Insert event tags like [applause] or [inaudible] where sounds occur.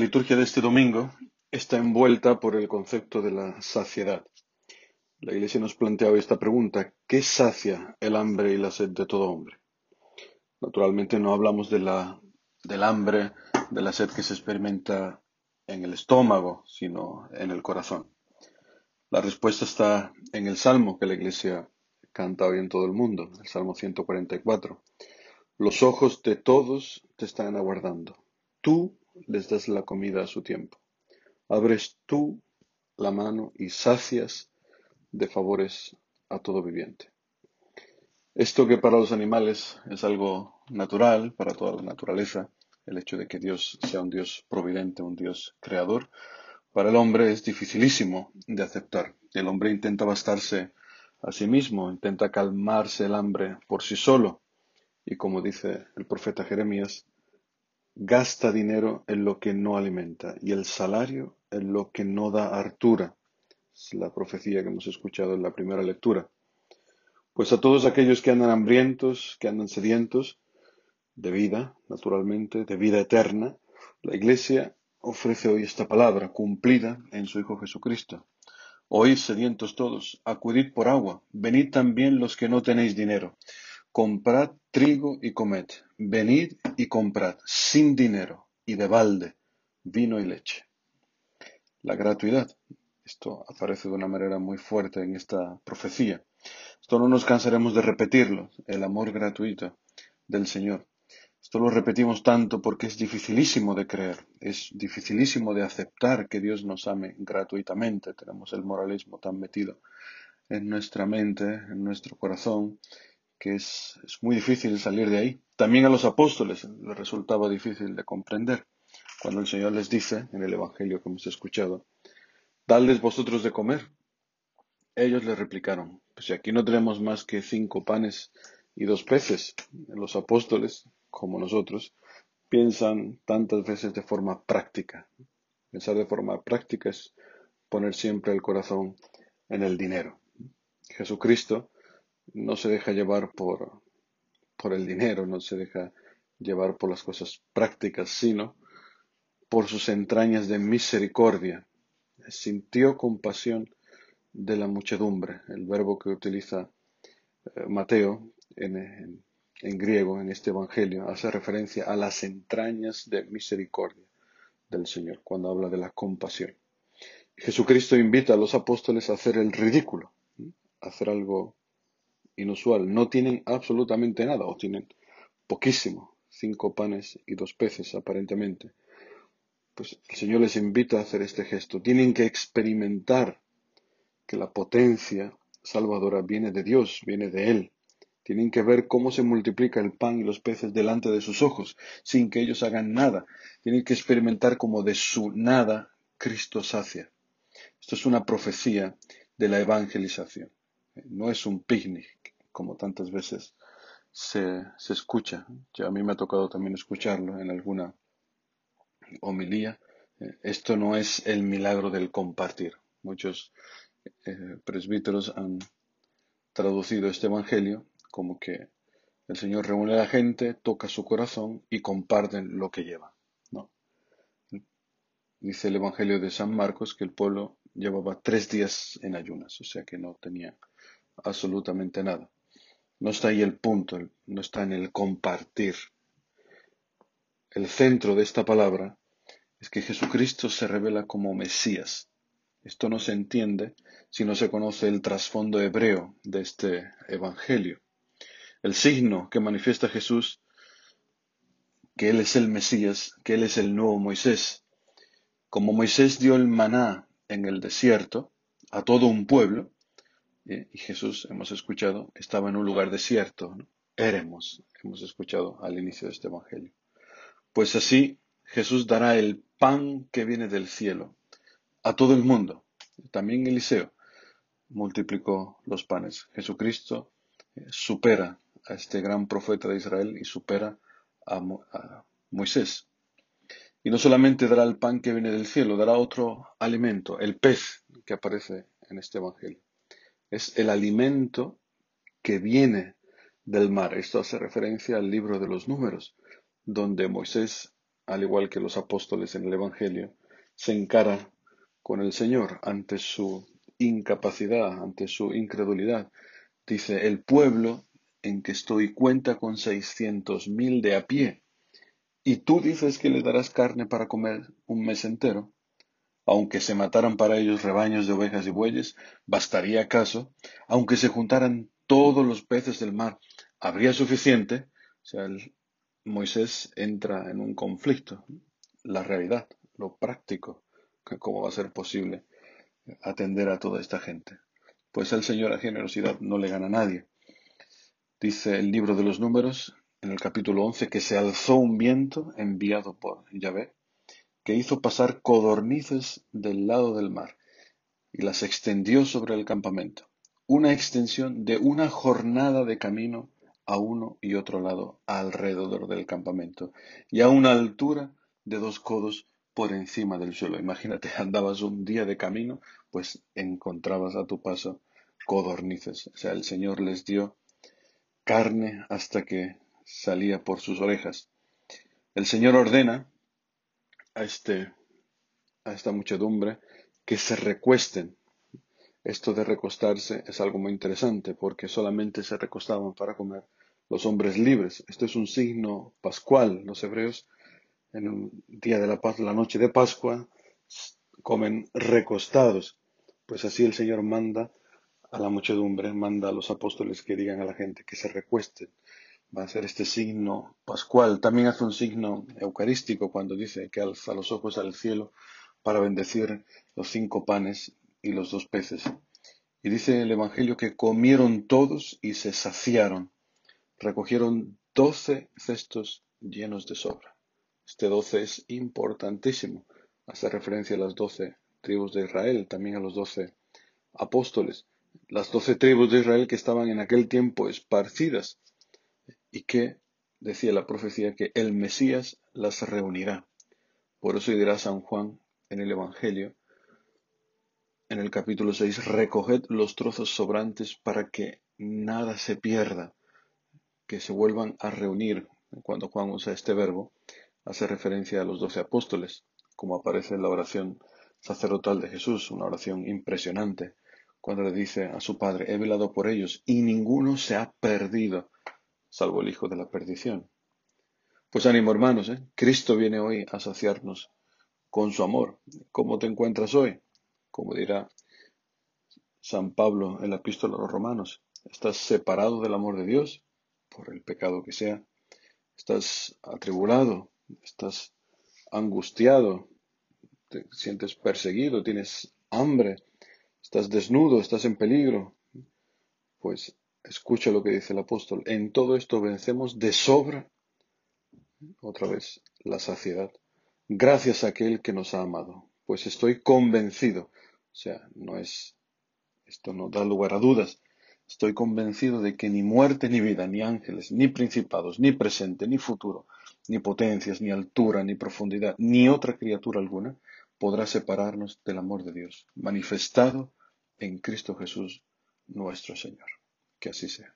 La liturgia de este domingo está envuelta por el concepto de la saciedad. La Iglesia nos plantea hoy esta pregunta, ¿qué sacia el hambre y la sed de todo hombre? Naturalmente no hablamos de la, del hambre, de la sed que se experimenta en el estómago, sino en el corazón. La respuesta está en el Salmo que la Iglesia canta hoy en todo el mundo, el Salmo 144. Los ojos de todos te están aguardando. Tú les das la comida a su tiempo. Abres tú la mano y sacias de favores a todo viviente. Esto que para los animales es algo natural, para toda la naturaleza, el hecho de que Dios sea un Dios providente, un Dios creador, para el hombre es dificilísimo de aceptar. El hombre intenta bastarse a sí mismo, intenta calmarse el hambre por sí solo. Y como dice el profeta Jeremías, gasta dinero en lo que no alimenta y el salario en lo que no da hartura. Es la profecía que hemos escuchado en la primera lectura. Pues a todos aquellos que andan hambrientos, que andan sedientos, de vida, naturalmente, de vida eterna, la Iglesia ofrece hoy esta palabra cumplida en su Hijo Jesucristo. Oíd sedientos todos, acudid por agua, venid también los que no tenéis dinero, comprad trigo y comed, venid y comprad, sin dinero y de balde, vino y leche. La gratuidad. Esto aparece de una manera muy fuerte en esta profecía. Esto no nos cansaremos de repetirlo, el amor gratuito del Señor. Esto lo repetimos tanto porque es dificilísimo de creer, es dificilísimo de aceptar que Dios nos ame gratuitamente. Tenemos el moralismo tan metido en nuestra mente, en nuestro corazón, que es, muy difícil salir de ahí. También a los apóstoles les resultaba difícil de comprender cuando el Señor les dice en el Evangelio que hemos escuchado, dadles vosotros de comer. Ellos le replicaron, pues aquí no tenemos más que cinco panes y dos peces, los apóstoles, como nosotros, piensan tantas veces de forma práctica. Pensar de forma práctica es poner siempre el corazón en el dinero. Jesucristo no se deja llevar por, por el dinero, no se deja llevar por las cosas prácticas, sino por sus entrañas de misericordia. Sintió compasión de la muchedumbre, el verbo que utiliza eh, Mateo en, en griego en este Evangelio hace referencia a las entrañas de misericordia del Señor cuando habla de la compasión. Jesucristo invita a los apóstoles a hacer el ridículo, hacer algo inusual. No tienen absolutamente nada, o tienen poquísimo, cinco panes y dos peces aparentemente. Pues el Señor les invita a hacer este gesto. Tienen que experimentar que la potencia salvadora viene de Dios, viene de Él. Tienen que ver cómo se multiplica el pan y los peces delante de sus ojos, sin que ellos hagan nada. Tienen que experimentar como de su nada Cristo sacia. Esto es una profecía de la evangelización. No es un picnic, como tantas veces se, escucha. Ya a mí me ha tocado también escucharlo en alguna homilía. Eh, esto no es el milagro del compartir. Muchos eh, presbíteros han traducido este evangelio como que el Señor reúne a la gente, toca su corazón y comparten lo que lleva. ¿no? Dice el Evangelio de San Marcos que el pueblo llevaba tres días en ayunas, o sea que no tenía absolutamente nada. No está ahí el punto, no está en el compartir. El centro de esta palabra es que Jesucristo se revela como Mesías. Esto no se entiende si no se conoce el trasfondo hebreo de este Evangelio. El signo que manifiesta Jesús, que Él es el Mesías, que Él es el nuevo Moisés. Como Moisés dio el maná en el desierto a todo un pueblo, y Jesús, hemos escuchado, estaba en un lugar desierto. Éremos, hemos escuchado al inicio de este Evangelio. Pues así Jesús dará el pan que viene del cielo a todo el mundo. También Eliseo multiplicó los panes. Jesucristo eh, supera a este gran profeta de Israel y supera a, a Moisés. Y no solamente dará el pan que viene del cielo, dará otro alimento, el pez que aparece en este Evangelio es el alimento que viene del mar. Esto hace referencia al libro de los números, donde Moisés al igual que los apóstoles en el Evangelio, se encara con el Señor ante su incapacidad, ante su incredulidad. Dice, el pueblo en que estoy cuenta con seiscientos mil de a pie, y tú dices que le darás carne para comer un mes entero. Aunque se mataran para ellos rebaños de ovejas y bueyes, ¿bastaría acaso? Aunque se juntaran todos los peces del mar, ¿habría suficiente? O sea, Moisés entra en un conflicto. La realidad, lo práctico, cómo va a ser posible atender a toda esta gente. Pues el Señor a generosidad no le gana a nadie. Dice el libro de los números, en el capítulo 11, que se alzó un viento enviado por Yahvé, que hizo pasar codornices del lado del mar y las extendió sobre el campamento. Una extensión de una jornada de camino a uno y otro lado alrededor del campamento y a una altura de dos codos por encima del suelo. Imagínate, [laughs] andabas un día de camino, pues encontrabas a tu paso codornices. O sea, el Señor les dio carne hasta que salía por sus orejas. El Señor ordena a, este, a esta muchedumbre que se recuesten. Esto de recostarse es algo muy interesante porque solamente se recostaban para comer los hombres libres. Esto es un signo pascual. Los hebreos en un día de la la noche de Pascua, comen recostados. Pues así el Señor manda a la muchedumbre, manda a los apóstoles que digan a la gente que se recuesten. Va a ser este signo pascual. También hace un signo eucarístico cuando dice que alza los ojos al cielo para bendecir los cinco panes y los dos peces. Y dice el Evangelio que comieron todos y se saciaron. Recogieron doce cestos llenos de sobra. Este doce es importantísimo. Hace referencia a las doce tribus de Israel, también a los doce apóstoles. Las doce tribus de Israel que estaban en aquel tiempo esparcidas y que, decía la profecía, que el Mesías las reunirá. Por eso dirá San Juan en el Evangelio, en el capítulo 6, recoged los trozos sobrantes para que nada se pierda, que se vuelvan a reunir. Cuando Juan usa este verbo, hace referencia a los doce apóstoles, como aparece en la oración sacerdotal de Jesús, una oración impresionante, cuando le dice a su Padre, he velado por ellos y ninguno se ha perdido, salvo el Hijo de la perdición. Pues ánimo hermanos, ¿eh? Cristo viene hoy a saciarnos con su amor. ¿Cómo te encuentras hoy? Como dirá San Pablo en la epístola a los romanos, ¿estás separado del amor de Dios por el pecado que sea? ¿Estás atribulado? estás angustiado, te sientes perseguido, tienes hambre, estás desnudo, estás en peligro, pues escucha lo que dice el apóstol. En todo esto vencemos de sobra, otra vez, la saciedad, gracias a aquel que nos ha amado. Pues estoy convencido, o sea, no es, esto no da lugar a dudas, estoy convencido de que ni muerte ni vida, ni ángeles, ni principados, ni presente, ni futuro, ni potencias, ni altura, ni profundidad, ni otra criatura alguna podrá separarnos del amor de Dios, manifestado en Cristo Jesús nuestro Señor. Que así sea.